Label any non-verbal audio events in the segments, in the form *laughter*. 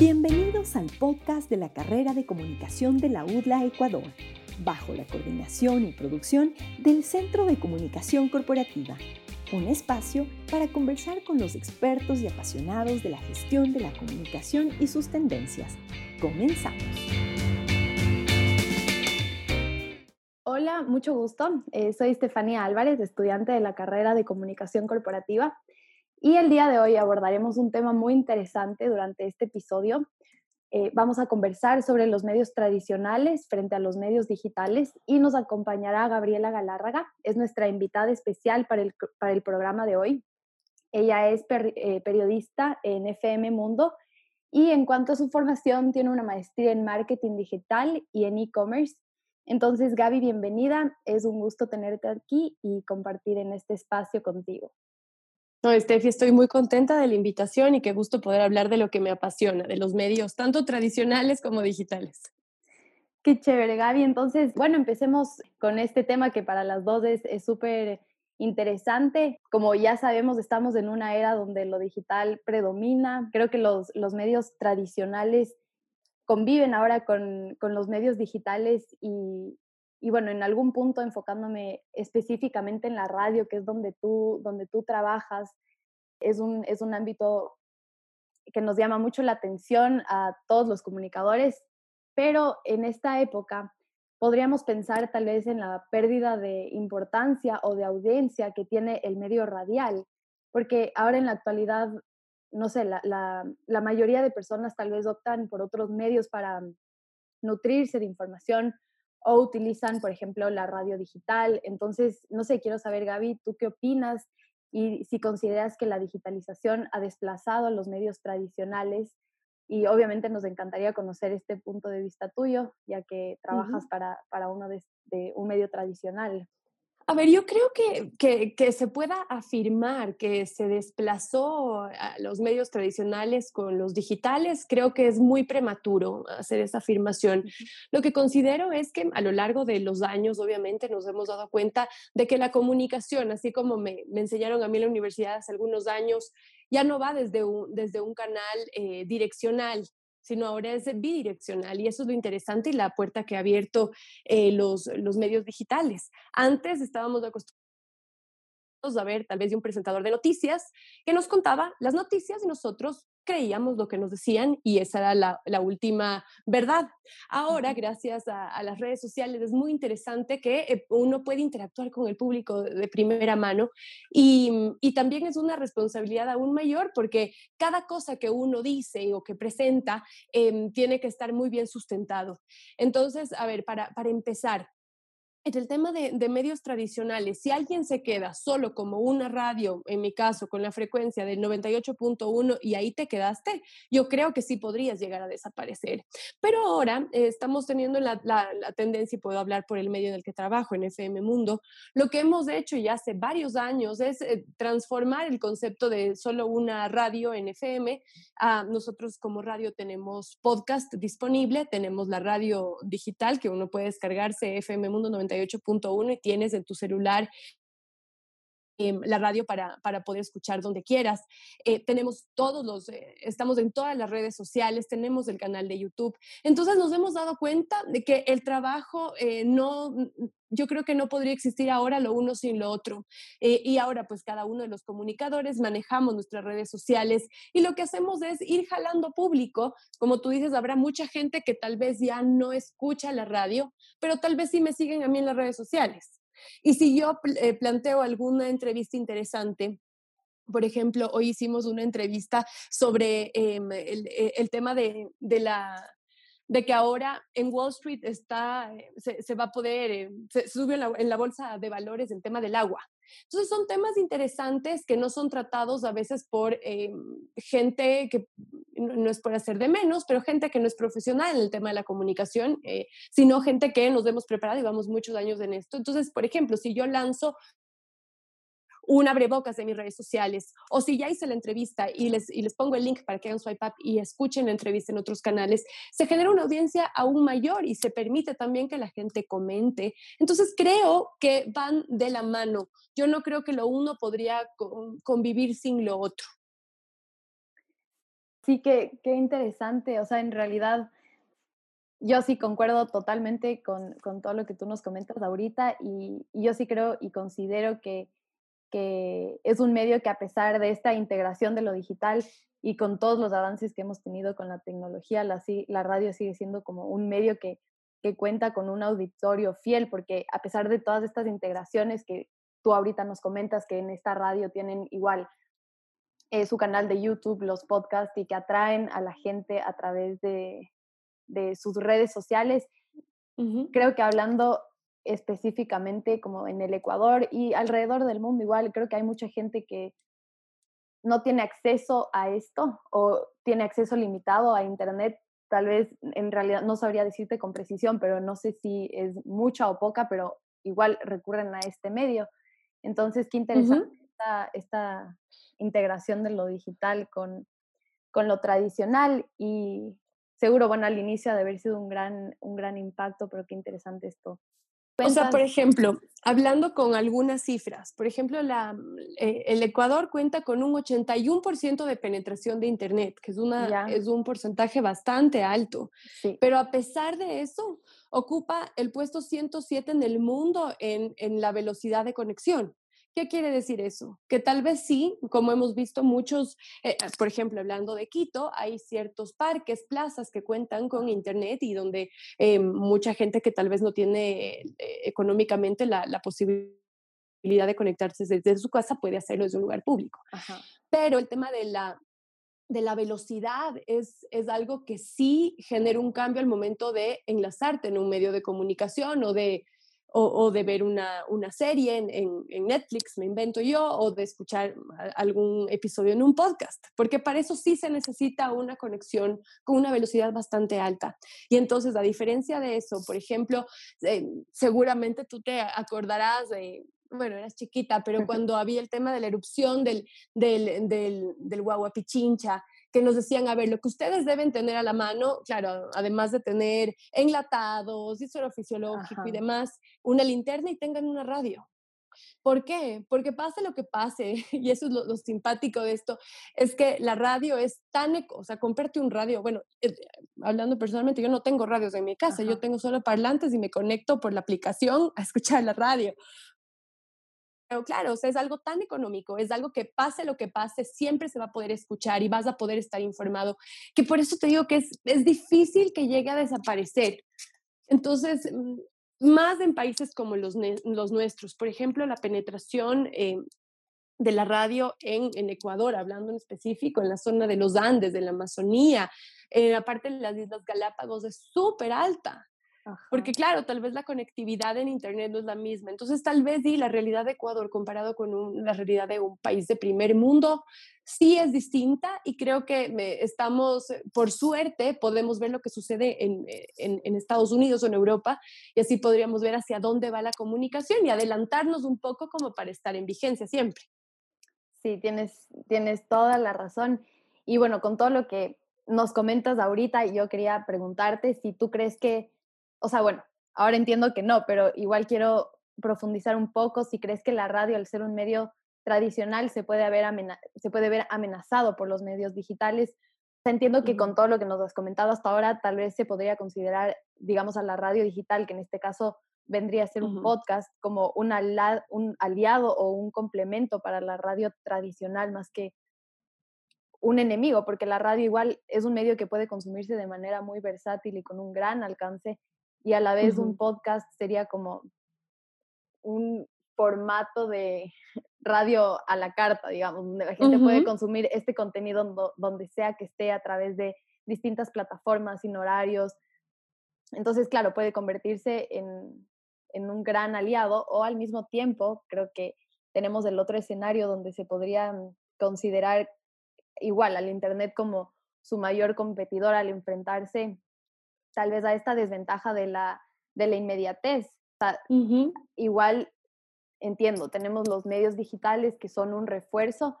Bienvenidos al podcast de la carrera de comunicación de la UDLA Ecuador, bajo la coordinación y producción del Centro de Comunicación Corporativa, un espacio para conversar con los expertos y apasionados de la gestión de la comunicación y sus tendencias. Comenzamos. Hola, mucho gusto. Eh, soy Estefanía Álvarez, estudiante de la carrera de comunicación corporativa y el día de hoy abordaremos un tema muy interesante durante este episodio. Eh, vamos a conversar sobre los medios tradicionales frente a los medios digitales y nos acompañará Gabriela Galárraga. Es nuestra invitada especial para el, para el programa de hoy. Ella es eh, periodista en FM Mundo y en cuanto a su formación tiene una maestría en marketing digital y en e-commerce. Entonces, Gaby, bienvenida. Es un gusto tenerte aquí y compartir en este espacio contigo. No, Estefi, estoy muy contenta de la invitación y qué gusto poder hablar de lo que me apasiona, de los medios, tanto tradicionales como digitales. Qué chévere, Gaby. Entonces, bueno, empecemos con este tema que para las dos es súper interesante. Como ya sabemos, estamos en una era donde lo digital predomina. Creo que los, los medios tradicionales conviven ahora con, con los medios digitales y, y bueno, en algún punto enfocándome específicamente en la radio, que es donde tú, donde tú trabajas, es un, es un ámbito que nos llama mucho la atención a todos los comunicadores, pero en esta época podríamos pensar tal vez en la pérdida de importancia o de audiencia que tiene el medio radial, porque ahora en la actualidad, no sé, la, la, la mayoría de personas tal vez optan por otros medios para nutrirse de información o utilizan, por ejemplo, la radio digital. Entonces, no sé, quiero saber, Gaby, ¿tú qué opinas? Y si consideras que la digitalización ha desplazado a los medios tradicionales. Y obviamente nos encantaría conocer este punto de vista tuyo, ya que trabajas para, para uno de, de un medio tradicional. A ver, yo creo que, que, se pueda afirmar que se desplazó a los medios tradicionales con los digitales, creo que es muy prematuro hacer esa afirmación. Lo que considero es que a lo largo de los años, obviamente, nos hemos dado cuenta de que la comunicación, así como me, me enseñaron a mí en la universidad hace algunos años, ya no va desde un, desde un canal eh, direccional, sino ahora es bidireccional y eso es lo interesante y la puerta que ha abierto eh, los, los medios digitales. Antes estábamos acostumbrados a ver tal vez de un presentador de noticias que nos contaba las noticias y nosotros creíamos lo que nos decían y esa era la, la última verdad. Ahora, gracias a, las redes sociales, es muy interesante que eh, uno puede interactuar con el público de, primera mano y, y, también es una responsabilidad aún mayor porque cada cosa que uno dice o que presenta em, tiene que estar muy bien sustentado. Entonces, a ver, para, para empezar, en el tema de, medios tradicionales, si alguien se queda solo como una radio, en mi caso, con la frecuencia del 98.1 y ahí te quedaste, yo creo que sí podrías llegar a desaparecer. Pero ahora eh, estamos teniendo la, tendencia, y puedo hablar por el medio en el que trabajo, en FM Mundo, lo que hemos hecho ya hace varios años es eh, transformar el concepto de solo una radio en FM. Ah, nosotros como radio tenemos podcast disponible, tenemos la radio digital que uno puede descargarse, FM Mundo 98 98.1 y tienes en tu celular em, la radio para, para, poder escuchar donde quieras. Eh, tenemos todos los, eh, estamos en todas las redes sociales, tenemos el canal de YouTube. Entonces nos hemos dado cuenta de que el trabajo eh, no, yo creo que no podría existir ahora lo uno sin lo otro. y ahora pues cada uno de los comunicadores manejamos nuestras redes sociales y lo que hacemos es ir jalando público. Como tú dices, habrá mucha gente que tal vez ya no escucha la radio, pero tal vez sí me siguen a mí en las redes sociales. Y si yo eh, planteo alguna entrevista interesante, por ejemplo, hoy hicimos una entrevista sobre em, el, eh, el, tema de, de la de que ahora en Wall Street está, eh, se, va a poder, se sube en la, bolsa de valores el tema del agua. Entonces son temas interesantes que no son tratados a veces por gente que no es por hacer de menos, pero gente que no es profesional en el tema de la comunicación, eh, sino gente que nos hemos preparado y vamos muchos años en esto. Entonces, por ejemplo, si yo lanzo un abrebocas de mis redes sociales, o si ya hice la entrevista y les, y les pongo el link para que hagan swipe up y escuchen la entrevista en otros canales, se genera una audiencia aún mayor y se permite también que la gente comente. Entonces creo que van de la mano. Yo no creo que lo uno podría convivir sin lo otro. Sí, qué, qué interesante. O sea, en realidad, yo sí concuerdo totalmente con, con, todo lo que tú nos comentas ahorita y, y yo sí creo y considero que, que, es un medio que a pesar de esta integración de lo digital y con todos los avances que hemos tenido con la tecnología, la, la radio sigue siendo como un medio que, que cuenta con un auditorio fiel, porque a pesar de todas estas integraciones que tú ahorita nos comentas que en esta radio tienen igual eh, su canal de YouTube, los podcasts y que atraen a la gente a través de, de sus redes sociales. Creo que hablando específicamente como en el Ecuador y alrededor del mundo igual, creo que hay mucha gente que no tiene acceso a esto o tiene acceso limitado a Internet. Tal vez en realidad no sabría decirte con precisión, pero no sé si es mucha o poca, pero igual recurren a este medio. Entonces, qué interesante esta, esta, integración de lo digital con, con lo tradicional y seguro, bueno, al inicio de haber sido un gran, un gran impacto, pero qué interesante esto. O sea, por ejemplo, hablando con algunas cifras, por ejemplo, la, eh, el Ecuador cuenta con un 81% de penetración de Internet, que es, una, es un porcentaje bastante alto, sí. pero a pesar de eso, ocupa el puesto 107 en el mundo en, en la velocidad de conexión. ¿Qué quiere decir eso? Que tal vez sí, como hemos visto muchos, eh, ah, por ejemplo, hablando de Quito, hay ciertos parques, plazas que cuentan con Internet y donde eh, mucha gente que tal vez no tiene eh, económicamente la, posibilidad de conectarse desde su casa puede hacerlo desde un lugar público. Pero el tema de la, de la velocidad es, es algo que sí genera un cambio al momento de enlazarte en un medio de comunicación o de o, de ver una, serie en, Netflix, me invento yo, o de escuchar algún episodio en un podcast, porque para eso sí se necesita una conexión con una velocidad bastante alta. Y entonces, a diferencia de eso, por ejemplo, eh, seguramente tú te acordarás de bueno, eras chiquita, pero cuando había el tema de la erupción del, del, del, del Guaguapichincha, que nos decían, a ver, lo que ustedes deben tener a la mano, claro, además de tener enlatados, suelo fisiológico y demás, una linterna y tengan una radio. ¿Por qué? Porque pase lo que pase, *laughs* y eso es lo, simpático de esto, es que la radio es tan, o sea, comprarte un radio, bueno, eh, hablando personalmente, yo no tengo radios en mi casa, yo tengo solo parlantes y me conecto por la aplicación a escuchar la radio, pero claro, o sea, es algo tan económico, es algo que pase lo que pase, siempre se va a poder escuchar y vas a poder estar informado, que por eso te digo que es, es difícil que llegue a desaparecer. Entonces, mm, más en países como los, los nuestros, por ejemplo, la penetración eh, de la radio en, en, Ecuador, hablando en específico, en la zona de los Andes, de la Amazonía, en la parte de las Islas Galápagos, es súper alta. Porque claro, tal vez la conectividad en Internet no es la misma. Entonces, tal vez sí, la realidad de Ecuador comparado con la realidad de un país de primer mundo sí es distinta y creo que estamos, eh, por suerte, podemos ver lo que sucede en, eh, en, en, Estados Unidos o en Europa y así podríamos ver hacia dónde va la comunicación y adelantarnos un poco como para estar en vigencia siempre. Sí, tienes, tienes toda la razón. Y bueno, con todo lo que nos comentas ahorita, yo quería preguntarte si tú crees que o sea, bueno, ahora entiendo que no, pero igual quiero profundizar un poco si crees que la radio, al ser un medio tradicional, se puede, haber se puede ver amenazado por los medios digitales. entiendo que con todo lo que nos has comentado hasta ahora, tal vez se podría considerar, digamos, a la radio digital, que en este caso vendría a ser un podcast, como un, un aliado o un complemento para la radio tradicional, más que un enemigo, porque la radio igual es un medio que puede consumirse de manera muy versátil y con un gran alcance y a la vez un podcast sería como un formato de radio a la carta, digamos, donde la gente puede consumir este contenido donde sea que esté a través de distintas plataformas, sin horarios. Entonces, claro, puede convertirse en, en un gran aliado o al mismo tiempo creo que tenemos el otro escenario donde se podría considerar igual al Internet como su mayor competidor al enfrentarse tal vez a esta desventaja de la, de la inmediatez. Igual entiendo, tenemos los medios digitales que son un refuerzo,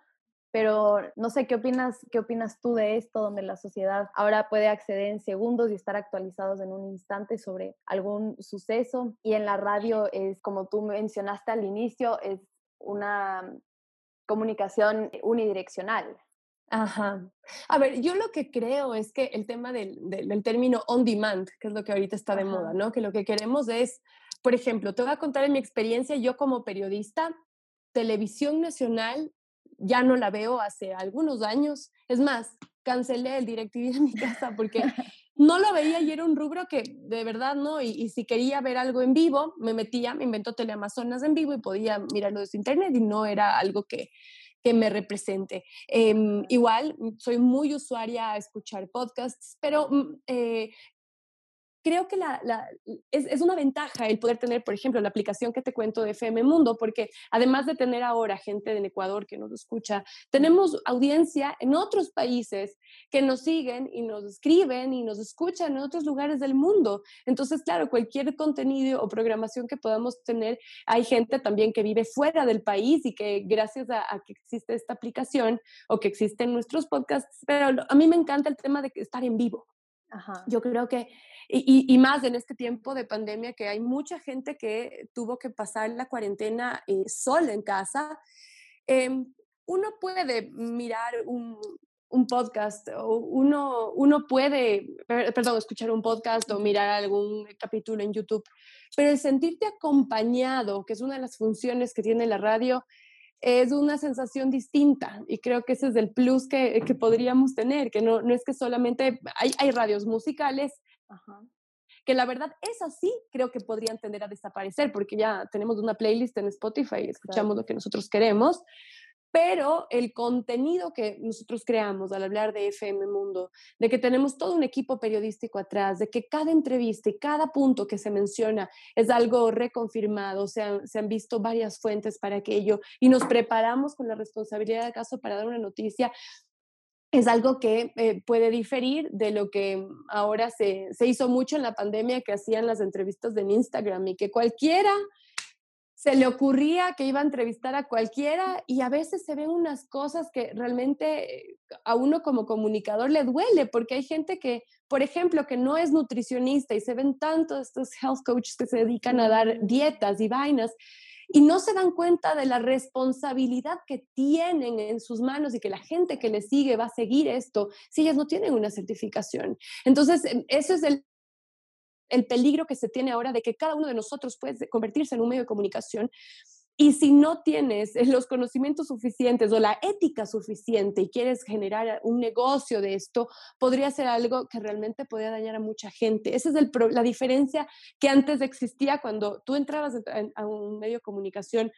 pero no sé qué opinas, qué opinas tú de esto, donde la sociedad ahora puede acceder en segundos y estar actualizados en un instante sobre algún suceso. Y en la radio es, como tú mencionaste al inicio, es una comunicación unidireccional. Ajá. A ver, yo lo que creo es que el tema del, del, término on demand, que es lo que ahorita está de moda, ¿no? Que lo que queremos es, por ejemplo, te voy a contar en mi experiencia, yo como periodista, televisión nacional ya no la veo hace algunos años. Es más, cancelé el DirecTV de mi casa porque *laughs* no lo veía y era un rubro que de verdad no. Y, si quería ver algo en vivo, me metía, me inventó Teleamazonas en vivo y podía mirarlo desde internet y no era algo que, que me represente. Em, igual, soy muy usuaria a escuchar podcasts, pero mm, eh, creo que la, es, es, una ventaja el poder tener, por ejemplo, la aplicación que te cuento de FM Mundo, porque además de tener ahora gente en Ecuador que nos escucha, tenemos audiencia en otros países que nos siguen y nos escriben y nos escuchan en otros lugares del mundo. Entonces, claro, cualquier contenido o programación que podamos tener, hay gente también que vive fuera del país y que gracias a, que existe esta aplicación o que existen nuestros podcasts, pero a mí me encanta el tema de estar en vivo. Yo creo que y, más en este tiempo de pandemia que hay mucha gente que tuvo que pasar la cuarentena eh, sola en casa. Em, uno puede mirar un, un podcast o uno, uno puede, perdón, escuchar un podcast o mirar algún capítulo en YouTube, pero el sentirte acompañado, que es una de las funciones que tiene la radio, es una sensación distinta y creo que ese es el plus que, que podríamos tener, que no, no es que solamente hay, hay radios musicales, que la verdad es así, creo que podrían tender a desaparecer porque ya tenemos una playlist en Spotify y escuchamos lo que nosotros queremos, pero el contenido que nosotros creamos al hablar de FM Mundo, de que tenemos todo un equipo periodístico atrás, de que cada entrevista y cada punto que se menciona es algo reconfirmado, se han, visto varias fuentes para aquello y nos preparamos con la responsabilidad de caso para dar una noticia, es algo que eh, puede diferir de lo que ahora se, hizo mucho en la pandemia que hacían las entrevistas en Instagram y que cualquiera se le ocurría que iba a entrevistar a cualquiera y a veces se ven unas cosas que realmente a uno como comunicador le duele porque hay gente que, por ejemplo, que no es nutricionista y se ven tanto estos health coaches que se dedican a dar dietas y vainas y no se dan cuenta de la responsabilidad que tienen en sus manos y que la gente que les sigue va a seguir esto si ellas no tienen una certificación. Entonces, em, eso es el, el peligro que se tiene ahora de que cada uno de nosotros puede convertirse en un medio de comunicación y si no tienes *laughs* los conocimientos suficientes o la ética suficiente y quieres generar un negocio de esto, podría ser algo que realmente podría dañar a mucha gente. Esa es la diferencia que antes existía cuando tú entrabas a un medio de comunicación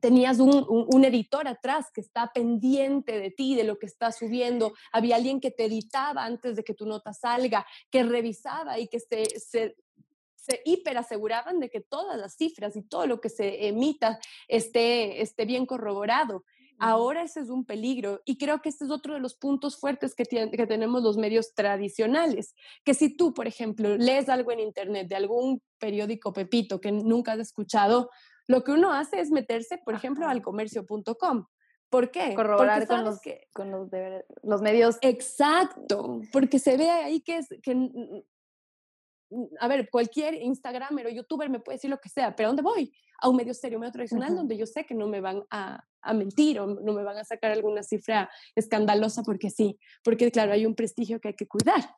tenías un, un, editor atrás que está pendiente de ti, de lo que estás subiendo, había alguien que te editaba antes de que tu nota salga, que revisaba y que se, se, se hiperaseguraban de que todas las cifras y todo lo que se emita esté, esté bien corroborado. Ahora ese es un peligro y creo que este es otro de los puntos fuertes que, que tenemos los medios tradicionales, que si tú, por ejemplo, lees algo en internet de algún periódico Pepito que nunca has escuchado, lo que uno hace es meterse, por ejemplo, al comercio.com. ¿Por qué? Corroborar con, los, que, con los, los medios. Exacto, porque se ve ahí que, es, que a ver, cualquier Instagramer o YouTuber me puede decir lo que sea, pero ¿a dónde voy? A un medio serio, medio tradicional, donde yo sé que no me van a, a, mentir o no me van a sacar alguna cifra escandalosa porque sí, porque claro, hay un prestigio que hay que cuidar.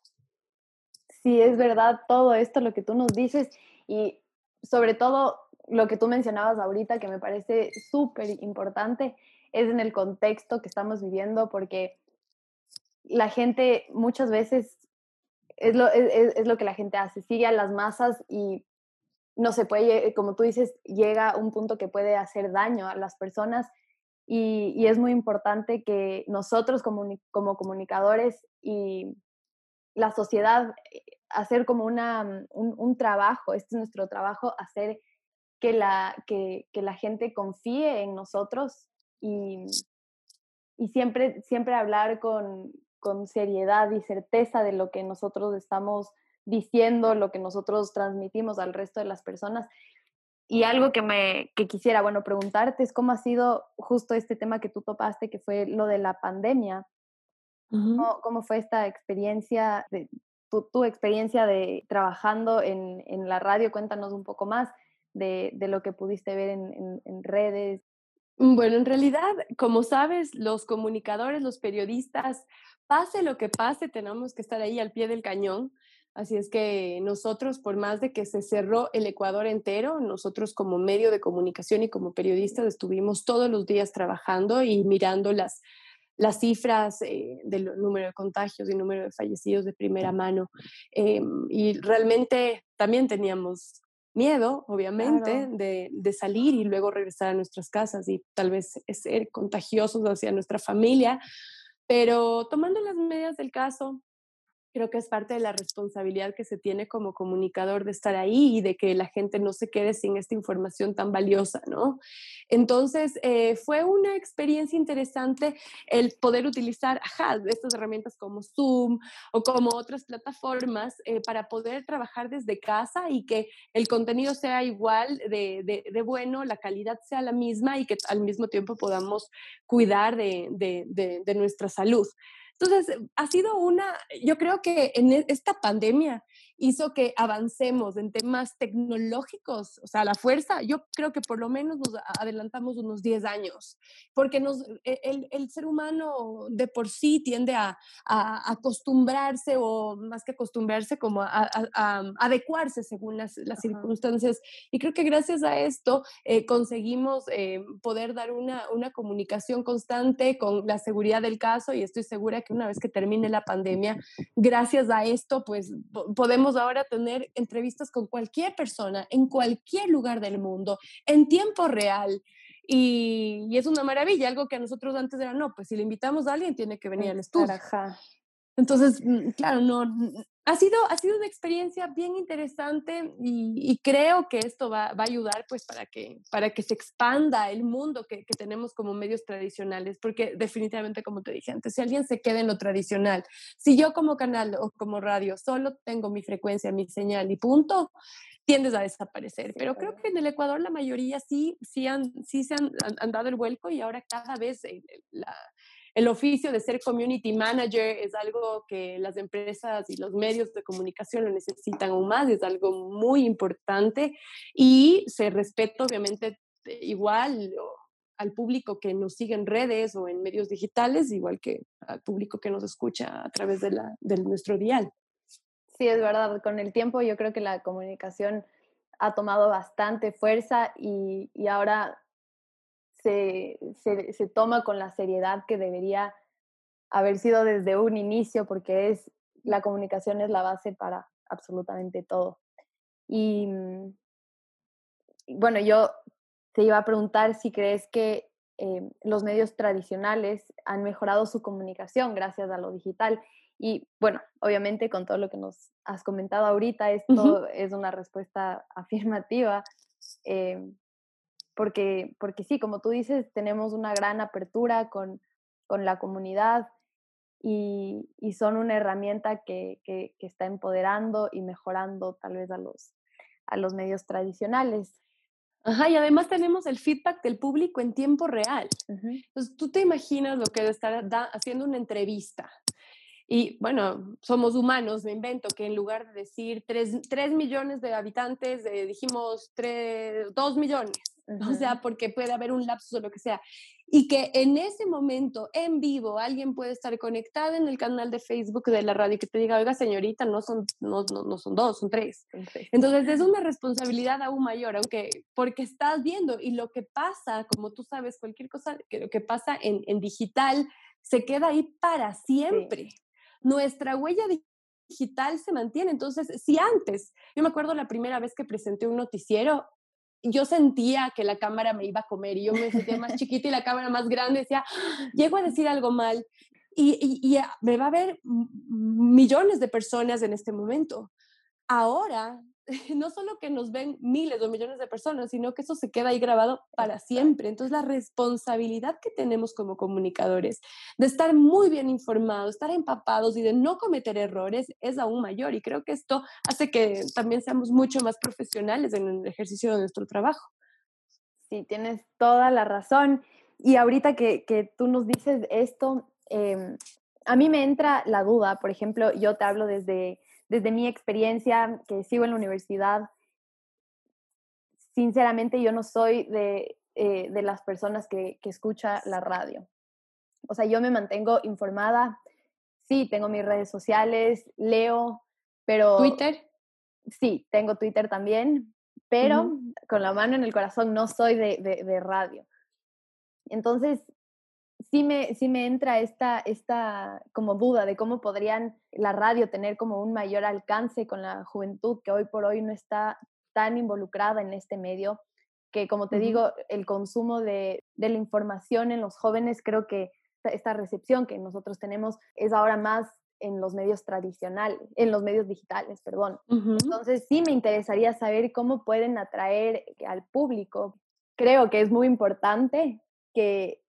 Sí, es verdad todo esto, lo que tú nos dices y sobre todo lo que tú mencionabas ahorita, que me parece súper importante, es en el contexto que estamos viviendo, porque la gente muchas veces es lo, es, lo que la gente hace, sigue a las masas y no se puede, como tú dices, llega un punto que puede hacer daño a las personas y, y es muy importante que nosotros como, como, comunicadores y la sociedad eh, hacer como una, un, un, trabajo, este es nuestro trabajo, hacer que la, que, que la gente confíe en nosotros y, y siempre, siempre hablar con, con seriedad y certeza de lo que nosotros estamos diciendo, lo que nosotros transmitimos al resto de las personas. Y algo que me que quisiera, bueno, preguntarte es cómo ha sido justo este tema que tú topaste, que fue lo de la pandemia. ¿Cómo, fue esta experiencia, de, tu, experiencia de trabajando en, en, la radio? Cuéntanos un poco más de, de lo que pudiste ver en, en, redes. Mm, bueno, en realidad, como sabes, los comunicadores, los periodistas, pase lo que pase, tenemos que estar ahí al pie del cañón. Así es que nosotros, por más de que se cerró el Ecuador entero, nosotros como medio de comunicación y como periodistas estuvimos todos los días trabajando y mirando las, las cifras eh, del número de contagios y número de fallecidos de primera mano. Em, y realmente también teníamos miedo, obviamente, de, de, salir y luego regresar a nuestras casas y tal vez ser contagiosos hacia nuestra familia. Pero tomando las medidas del caso, creo que es parte de la responsabilidad que se tiene como comunicador de estar ahí y de que la gente no se quede sin esta información tan valiosa, ¿no? Entonces, eh, fue una experiencia interesante el poder utilizar ajá, estas herramientas como Zoom o como otras plataformas eh, para poder trabajar desde casa y que el contenido sea igual de, de, de, bueno, la calidad sea la misma y que al mismo tiempo podamos cuidar de, de nuestra salud. Entonces, ha sido una, yo creo que en e, esta pandemia hizo que avancemos en temas tecnológicos, o sea, la fuerza, yo creo que por lo menos nos adelantamos unos 10 años, porque nos, e, el, el ser humano de por sí tiende a, a, acostumbrarse o más que acostumbrarse, como a, a adecuarse según las, las circunstancias. Y creo que gracias a esto eh, conseguimos eh, poder dar una, una comunicación constante con la seguridad del caso y estoy segura que una vez que termine la pandemia, gracias a esto, pues podemos ahora tener entrevistas con cualquier persona en cualquier lugar del mundo, en tiempo real. Y, es una maravilla, algo que a nosotros antes era, no, pues si le invitamos a alguien tiene que venir al estudio. Entonces, mm, claro, no, ha sido, ha sido una experiencia bien interesante y, creo que esto va, va, a ayudar pues para que, para que se expanda el mundo que, que, tenemos como medios tradicionales, porque definitivamente, como te dije antes, si alguien se queda en lo tradicional, si yo como canal o como radio solo tengo mi frecuencia, mi señal y punto, tiendes a desaparecer. Pero creo que en el Ecuador la mayoría sí, sí, han, sí se han, han dado el vuelco y ahora cada vez eh, la el oficio de ser community manager es algo que las empresas y los medios de comunicación lo necesitan aún más, es algo muy importante y se respeta obviamente igual al público que nos sigue en redes o en medios digitales, igual que al público que nos escucha a través de, la, de nuestro dial. Sí, es verdad. Con el tiempo yo creo que la comunicación ha tomado bastante fuerza y, y ahora se, se, toma con la seriedad que debería haber sido desde un inicio, porque es la comunicación es la base para absolutamente todo. Y, mm, bueno, yo te iba a preguntar si crees que eh, los medios tradicionales han mejorado su comunicación gracias a lo digital. Y bueno, obviamente con todo lo que nos has comentado ahorita, esto es una respuesta *laughs* afirmativa. Eh, porque, porque sí, como tú dices, tenemos una gran apertura con, con la comunidad y, y, son una herramienta que, que, está empoderando y mejorando tal vez a los, a los medios tradicionales. Ajá, y además tenemos el feedback del público en tiempo real. Entonces, tú te imaginas lo que es estar haciendo una entrevista. Y bueno, somos humanos, me invento que en lugar de decir 3, millones de habitantes, eh, dijimos 3, 2 millones o sea, porque puede haber un lapso o lo que sea. Y que en ese momento, en vivo, alguien puede estar conectado en el canal de Facebook de la radio que te diga, oiga, señorita, no son, no, no, son dos, son tres. Entonces es *laughs* una responsabilidad aún mayor, aunque porque estás viendo y lo que pasa, como tú sabes, cualquier cosa que lo que pasa en, en digital se queda ahí para siempre. Nuestra huella digital se mantiene. Entonces, si antes, yo me acuerdo la primera vez que presenté un noticiero, yo sentía que la cámara me iba a comer y yo me sentía más chiquita y la cámara más grande, decía, llego a decir algo mal y, y, me va a ver millones de personas en este momento. Ahora *laughs* no solo que nos ven miles o millones de personas, sino que eso se queda ahí grabado para siempre. Entonces, la responsabilidad que tenemos como comunicadores de estar muy bien informados, estar empapados y de no cometer errores es aún mayor. Y creo que esto hace que también seamos mucho más profesionales en el ejercicio de nuestro trabajo. Sí, tienes toda la razón. Y ahorita que, que tú nos dices esto, em, a mí me entra la duda, por ejemplo, yo te hablo desde desde mi experiencia que sigo en la universidad, sinceramente yo no soy de, eh, de las personas que, que escucha la radio. O sea, yo me mantengo informada, sí, tengo mis redes sociales, leo, pero... ¿Twitter? Sí, tengo Twitter también, pero con la mano en el corazón no soy de, de, radio. Entonces, sí me, sí me entra esta, esta como duda de cómo podrían la radio tener como un mayor alcance con la juventud que hoy por hoy no está tan involucrada en este medio, que como te digo, el consumo de, de, la información en los jóvenes, creo que esta recepción que nosotros tenemos es ahora más en los medios tradicionales, en los medios digitales, perdón. Entonces sí me interesaría saber cómo pueden atraer al público. Creo que es muy importante que,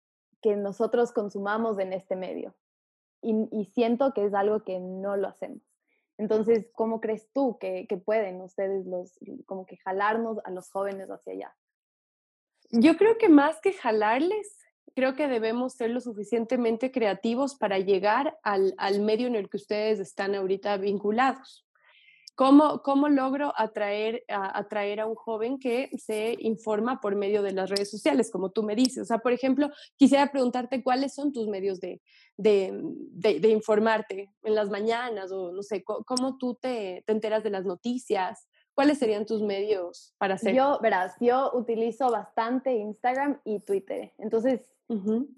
que nosotros consumamos en este medio y, siento que es algo que no lo hacemos. Entonces, ¿cómo crees tú que, que pueden ustedes los, como que jalarnos a los jóvenes hacia allá? Yo creo que más que jalarles, creo que debemos ser lo suficientemente creativos para llegar al, medio en el que ustedes están ahorita vinculados. ¿Cómo, cómo logro atraer a, atraer a un joven que se informa por medio de las redes sociales, como tú me dices? O sea, por ejemplo, quisiera preguntarte cuáles son tus medios de, de, informarte en las mañanas o no sé, cómo tú te, te enteras de las noticias, ¿Cuáles serían tus medios para hacer? Yo, verás, yo utilizo bastante Instagram y Twitter. Entonces,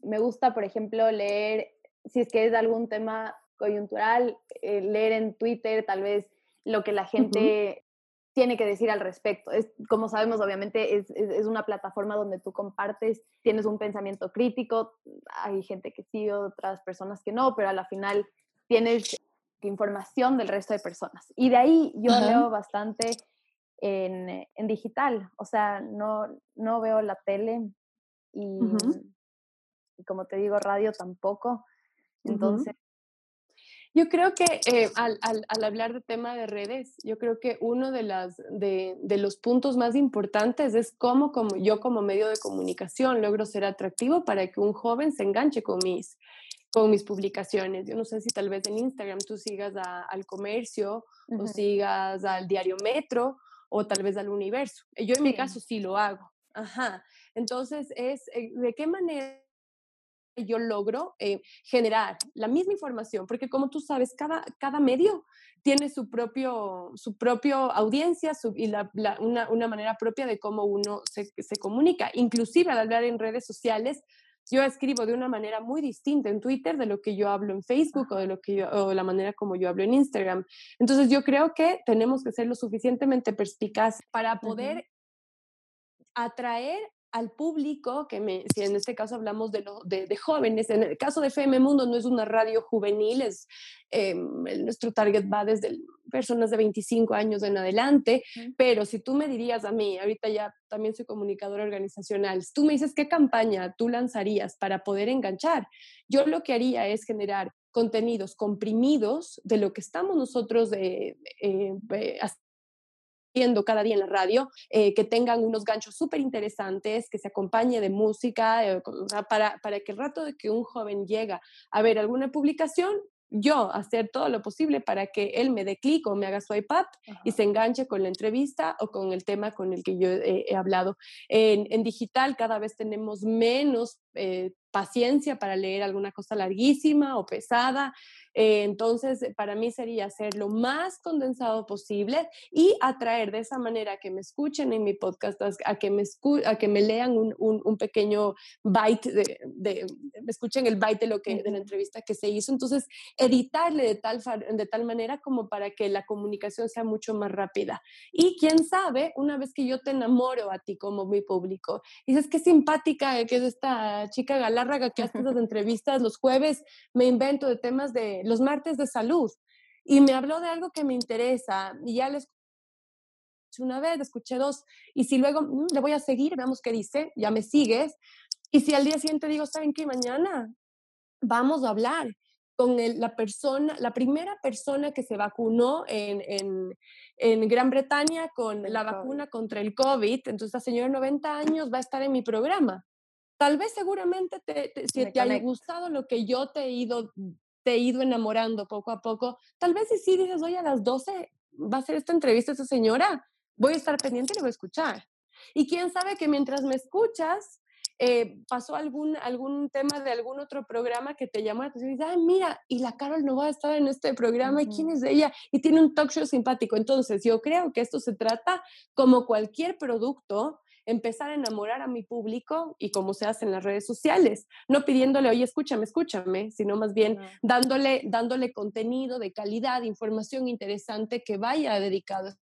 me gusta, por ejemplo, leer, si es que es algún tema coyuntural, eh, leer en Twitter tal vez lo que la gente tiene que decir al respecto. Es, como sabemos, obviamente es, es, una plataforma donde tú compartes, tienes un pensamiento crítico, hay gente que sí, otras personas que no, pero a la final tienes información del resto de personas. Y de ahí yo leo bastante en, en, digital, o sea, no, no veo la tele y, y como te digo, radio tampoco. Entonces... Yo creo que eh, al, al, al, hablar de tema de redes, yo creo que uno de, las, de, de, los puntos más importantes es cómo como yo como medio de comunicación logro ser atractivo para que un joven se enganche con mis, con mis publicaciones. Yo no sé si tal vez en Instagram tú sigas al comercio o sigas al diario Metro o tal vez al universo. Yo en mi caso sí lo hago. Ajá. Entonces, es eh, de qué manera yo logro eh, generar la misma información, porque como tú sabes, cada, cada medio tiene su propio, su propio audiencia y la, una, una, manera propia de cómo uno se, se comunica. Inclusive al hablar en redes sociales, yo escribo de una manera muy distinta en Twitter de lo que yo hablo en Facebook o de lo que yo, o la manera como yo hablo en Instagram. Entonces yo creo que tenemos que ser lo suficientemente perspicaz para poder atraer al público, que me, si en este caso hablamos de, de, jóvenes, en el caso de FM Mundo no es una radio juvenil, es, eh, nuestro target va desde personas de 25 años en adelante, pero si tú me dirías a mí, ahorita ya también soy comunicadora organizacional, si tú me dices qué campaña tú lanzarías para poder enganchar, yo lo que haría es generar contenidos comprimidos de lo que estamos nosotros de, eh, eh, cada día en la radio, eh, que tengan unos ganchos súper interesantes, que se acompañe de música, eh, para, para que el rato de que un joven llega a ver alguna publicación, yo hacer todo lo posible para que él me dé clic o me haga su iPad y se enganche con la entrevista o con el tema con el que yo he hablado. En, en, digital cada vez tenemos menos eh, paciencia para leer alguna cosa larguísima o pesada. Eh, entonces, eh, para mí sería hacer lo más condensado posible y atraer de esa manera que me escuchen en mi podcast, a que me, a que me lean un, un, pequeño byte, de, de, me escuchen el byte de, lo que, de la entrevista que se hizo. Entonces, editarle de tal, de tal manera como para que la comunicación sea mucho más rápida. Y quién sabe, una vez que yo te enamoro a ti como mi público, dices que simpática que es esta chica galárraga que hace las entrevistas los jueves, me invento de temas de los martes de salud. Y me habló de algo que me interesa y ya les una vez, escuché dos, y si luego mm, le voy a seguir, veamos qué dice, ya me sigues, y si al día siguiente digo, ¿saben qué? Mañana vamos a hablar con la persona, la primera persona que se vacunó en, en, en Gran Bretaña con la vacuna contra el COVID, entonces la señora de 90 años va a estar en mi programa. Tal vez seguramente te, si te haya gustado lo que yo te he ido te he ido enamorando poco a poco. Tal vez si sí dices, oye, a las 12 va a ser esta entrevista esta señora, voy a estar pendiente y le voy a escuchar. Y quién sabe que mientras me escuchas, eh, pasó algún, algún tema de algún otro programa que te llamó la atención y dices, ay, mira, y la Carol no va a estar en este programa, ¿y quién es ella? Y tiene un talk show simpático. Entonces, yo creo que esto se trata como cualquier producto empezar a enamorar a mi público y como se hace en las redes sociales, no pidiéndole, oye, escúchame, escúchame, sino más bien dándole, dándole contenido de calidad, información interesante que vaya dedicado a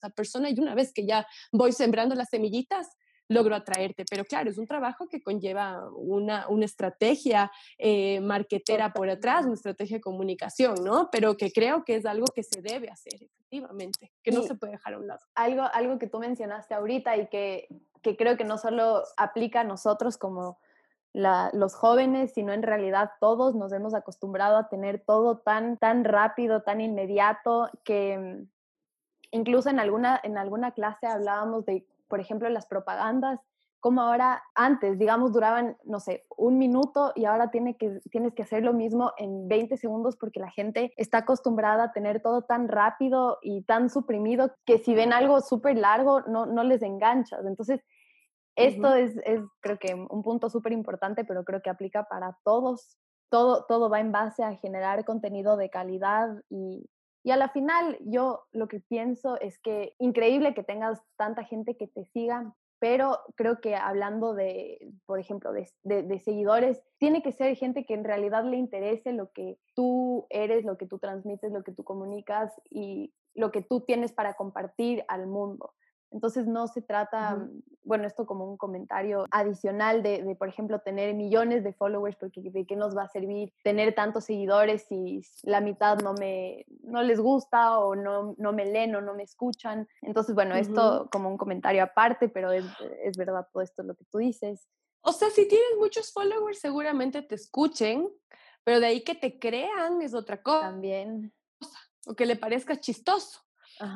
esa persona y una vez que ya voy sembrando las semillitas, logro atraerte. Pero claro, es un trabajo que conlleva una, una estrategia eh, marketera por atrás, una estrategia de comunicación, ¿no? Pero que creo que es algo que se debe hacer, que no se puede dejar a un lado. Algo, algo que tú mencionaste ahorita y que, que creo que no solo aplica a nosotros como los jóvenes, sino en realidad todos nos hemos acostumbrado a tener todo tan, tan rápido, tan inmediato, que incluso en alguna, en alguna clase hablábamos de por ejemplo, las propagandas, como ahora antes, digamos, duraban, no sé, un minuto y ahora tiene que, tienes que hacer lo mismo en 20 segundos porque la gente está acostumbrada a tener todo tan rápido y tan suprimido que si ven algo súper largo no, no les enganchas. Entonces, esto es, es, creo que un punto súper importante, pero creo que aplica para todos. Todo, todo va en base a generar contenido de calidad y, y a la final, yo lo que pienso es que increíble que tengas tanta gente que te siga, pero creo que hablando de, por ejemplo, de, seguidores, tiene que ser gente que en realidad le interese lo que tú eres, lo que tú transmites, lo que tú comunicas y lo que tú tienes para compartir al mundo. Entonces no se trata, mm, bueno, esto como un comentario adicional de, por ejemplo, tener millones de followers, porque de qué nos va a servir tener tantos seguidores si la mitad no me, no les gusta o no, no me leen o no me escuchan. Entonces, bueno, esto como un comentario aparte, pero es, es verdad todo esto lo que tú dices. O sea, si tienes muchos followers, seguramente te escuchen, pero de ahí que te crean es otra cosa. También. O que le parezca chistoso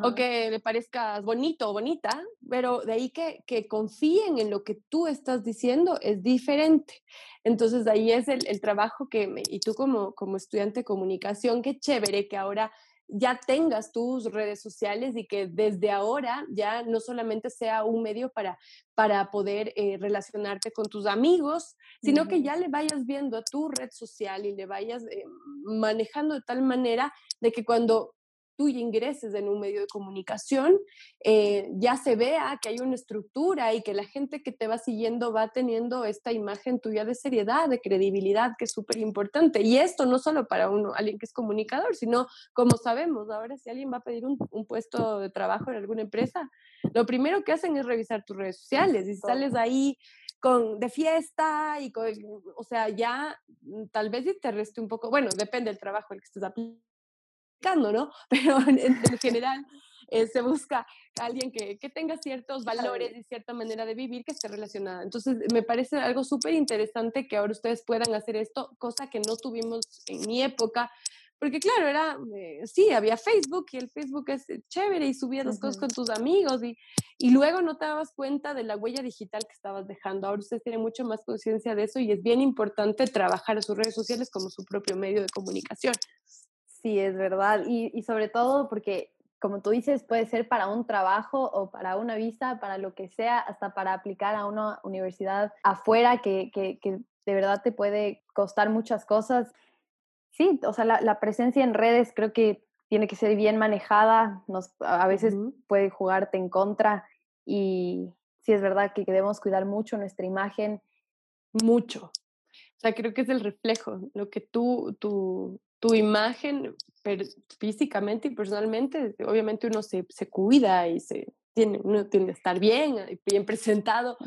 o que le parezcas bonito o bonita, pero de ahí que, que, confíen en lo que tú estás diciendo es diferente. Entonces ahí es el, el trabajo que, y tú como, como estudiante de comunicación, qué chévere que ahora ya tengas tus redes sociales y que desde ahora ya no solamente sea un medio para, para poder eh, relacionarte con tus amigos, sino que ya le vayas viendo a tu red social y le vayas eh, manejando de tal manera de que cuando tú ingreses en un medio de comunicación, eh, ya se vea que hay una estructura y que la gente que te va siguiendo va teniendo esta imagen tuya de seriedad, de credibilidad, que es súper importante. Y esto no solo para uno, alguien que es comunicador, sino como sabemos, ahora si alguien va a pedir un, puesto de trabajo en alguna empresa, lo primero que hacen es revisar tus redes sociales y si sales ahí con, de fiesta y con, o sea, ya mm, tal vez te reste un poco, bueno, depende del trabajo el que estés aplicando ¿no? *laughs* Pero en, *laughs* general eh, se busca alguien que, que, tenga ciertos valores y cierta manera de vivir que esté relacionada. Entonces, me parece algo súper interesante que ahora ustedes puedan hacer esto, cosa que no tuvimos en mi época. Porque claro, era, eh, sí, había Facebook y el Facebook es eh, chévere y subías las cosas con tus amigos y, y luego no te dabas cuenta de la huella digital que estabas dejando. Ahora ustedes tienen mucho más conciencia de eso y es bien importante trabajar en sus redes sociales como su propio medio de comunicación. Sí, es verdad. Y, sobre todo porque, como tú dices, puede ser para un trabajo o para una visa, para lo que sea, hasta para aplicar a una universidad afuera que, de verdad te puede costar muchas cosas. Sí, o sea, la, presencia en redes creo que tiene que ser bien manejada, nos, a veces puede jugarte en contra y sí es verdad que debemos cuidar mucho nuestra imagen. Mucho. O sea, creo que es el reflejo, lo que tú, tú, tu imagen físicamente y personalmente, obviamente uno se, se, cuida y se tiene, uno tiene que estar bien, eh, bien presentado.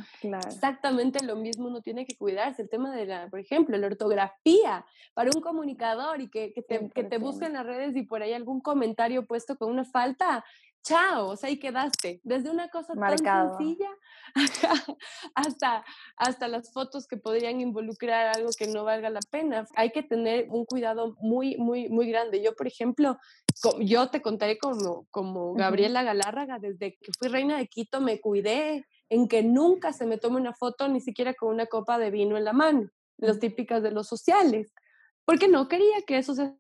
Exactamente lo mismo uno tiene que cuidarse. El tema de la, por ejemplo, la ortografía para un comunicador y que, que te, que te busquen en las redes y por ahí algún comentario puesto con una falta, chao, o sea, ahí quedaste. Desde una cosa tan sencilla *laughs* hasta, hasta las fotos que podrían involucrar algo que no valga la pena. Hay que tener un cuidado muy, muy, muy grande. Yo, por ejemplo, yo te contaré como, como Gabriela Galárraga, desde que fui reina de Quito me cuidé en que nunca se me tome una foto ni siquiera con una copa de vino en la mano, las típicas de los sociales, porque no quería que eso se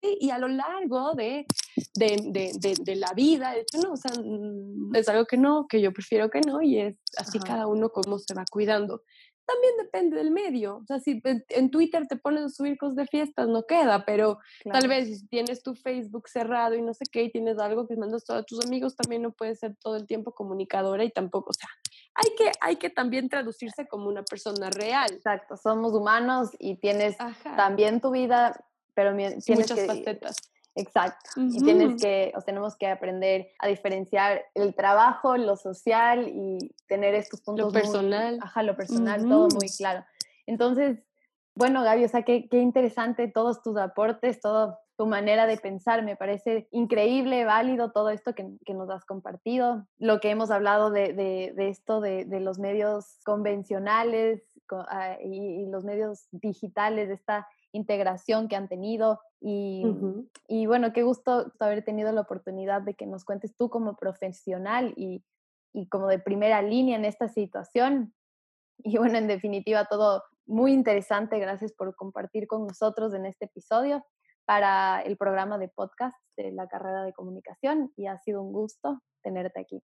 y a lo largo de, de, de, de, la vida, de hecho, no, o sea, mm, es algo que no, que yo prefiero que no, y es así cada uno cómo se va cuidando. También depende del medio, o sea, si en Twitter te pones a subir cosas de fiestas, no queda, pero tal vez si tienes tu Facebook cerrado y no sé qué, y tienes algo que mandas a tus amigos, también no puedes ser todo el tiempo comunicadora y tampoco, o sea, hay que, hay que también traducirse como una persona real. Exacto, somos humanos y tienes también tu vida pero tienes muchas facetas. Exacto. Y tienes que, o tenemos que aprender a diferenciar el trabajo, lo social y tener estos puntos. Lo personal. ajá, lo personal, todo muy claro. Entonces, bueno, Gaby, o sea, qué, qué interesante todos tus aportes, toda tu manera de pensar. Me parece increíble, válido todo esto que, que nos has compartido. Lo que hemos hablado de, de, de esto de, de, los medios convencionales ah, y, y, los medios digitales, de esta integración que han tenido y, y, bueno, qué gusto haber tenido la oportunidad de que nos cuentes tú como profesional y, y como de primera línea en esta situación. Y bueno, en definitiva, todo muy interesante. Gracias por compartir con nosotros en este episodio para el programa de podcast de la carrera de comunicación y ha sido un gusto tenerte aquí.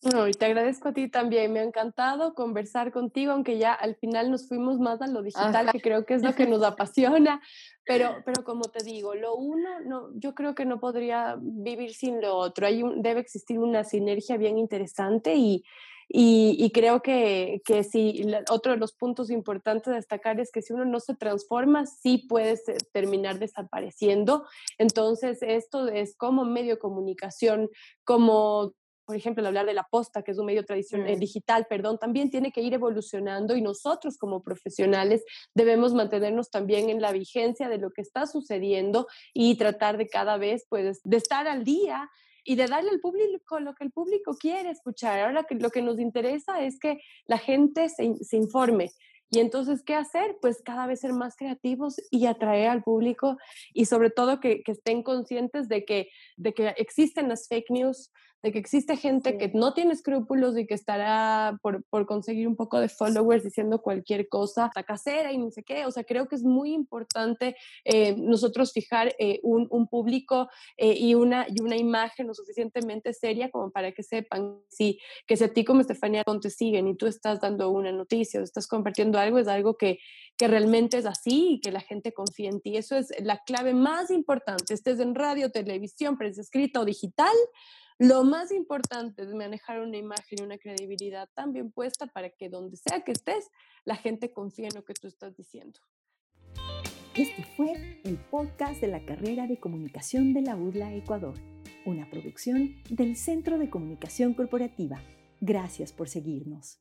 No, y te agradezco a ti también. Me ha encantado conversar contigo, aunque ya al final nos fuimos más a lo digital, que creo que es lo que nos *laughs* apasiona. Pero, pero como te digo, lo uno, no, yo creo que no podría vivir sin lo otro. Hay un, debe existir una sinergia bien interesante y, y, y, creo que, que sí, otro de los puntos importantes a destacar es que si uno no se transforma, sí puede terminar desapareciendo. Entonces, esto es como medio de comunicación, como por ejemplo, el hablar de la posta, que es un medio tradicional, mm. digital, perdón, también tiene que ir evolucionando y nosotros como profesionales debemos mantenernos también en la vigencia de lo que está sucediendo y tratar de cada vez, pues, de estar al día y de darle al público lo que el público quiere escuchar. Ahora lo que nos interesa es que la gente se, se informe. Y entonces, ¿qué hacer? Pues cada vez ser más creativos y atraer al público y sobre todo que, que estén conscientes de que, de que existen las fake news, de que existe gente que no tiene escrúpulos y que estará por, por, conseguir un poco de followers diciendo cualquier cosa, la casera y no sé qué. O sea, creo que es muy importante eh, nosotros fijar eh, un, un, público eh, y, una, y una imagen lo suficientemente seria como para que sepan si, que si a ti como Estefanía te siguen y tú estás dando una noticia o estás compartiendo algo, es algo que, que realmente es así y que la gente confía en ti. Eso es la clave más importante, estés en radio, televisión, prensa escrita o digital lo más importante es manejar una imagen y una credibilidad tan bien puesta para que donde sea que estés, la gente confíe en lo que tú estás diciendo. Este fue el podcast de la carrera de comunicación de la UDLA Ecuador, una producción del Centro de Comunicación Corporativa. Gracias por seguirnos.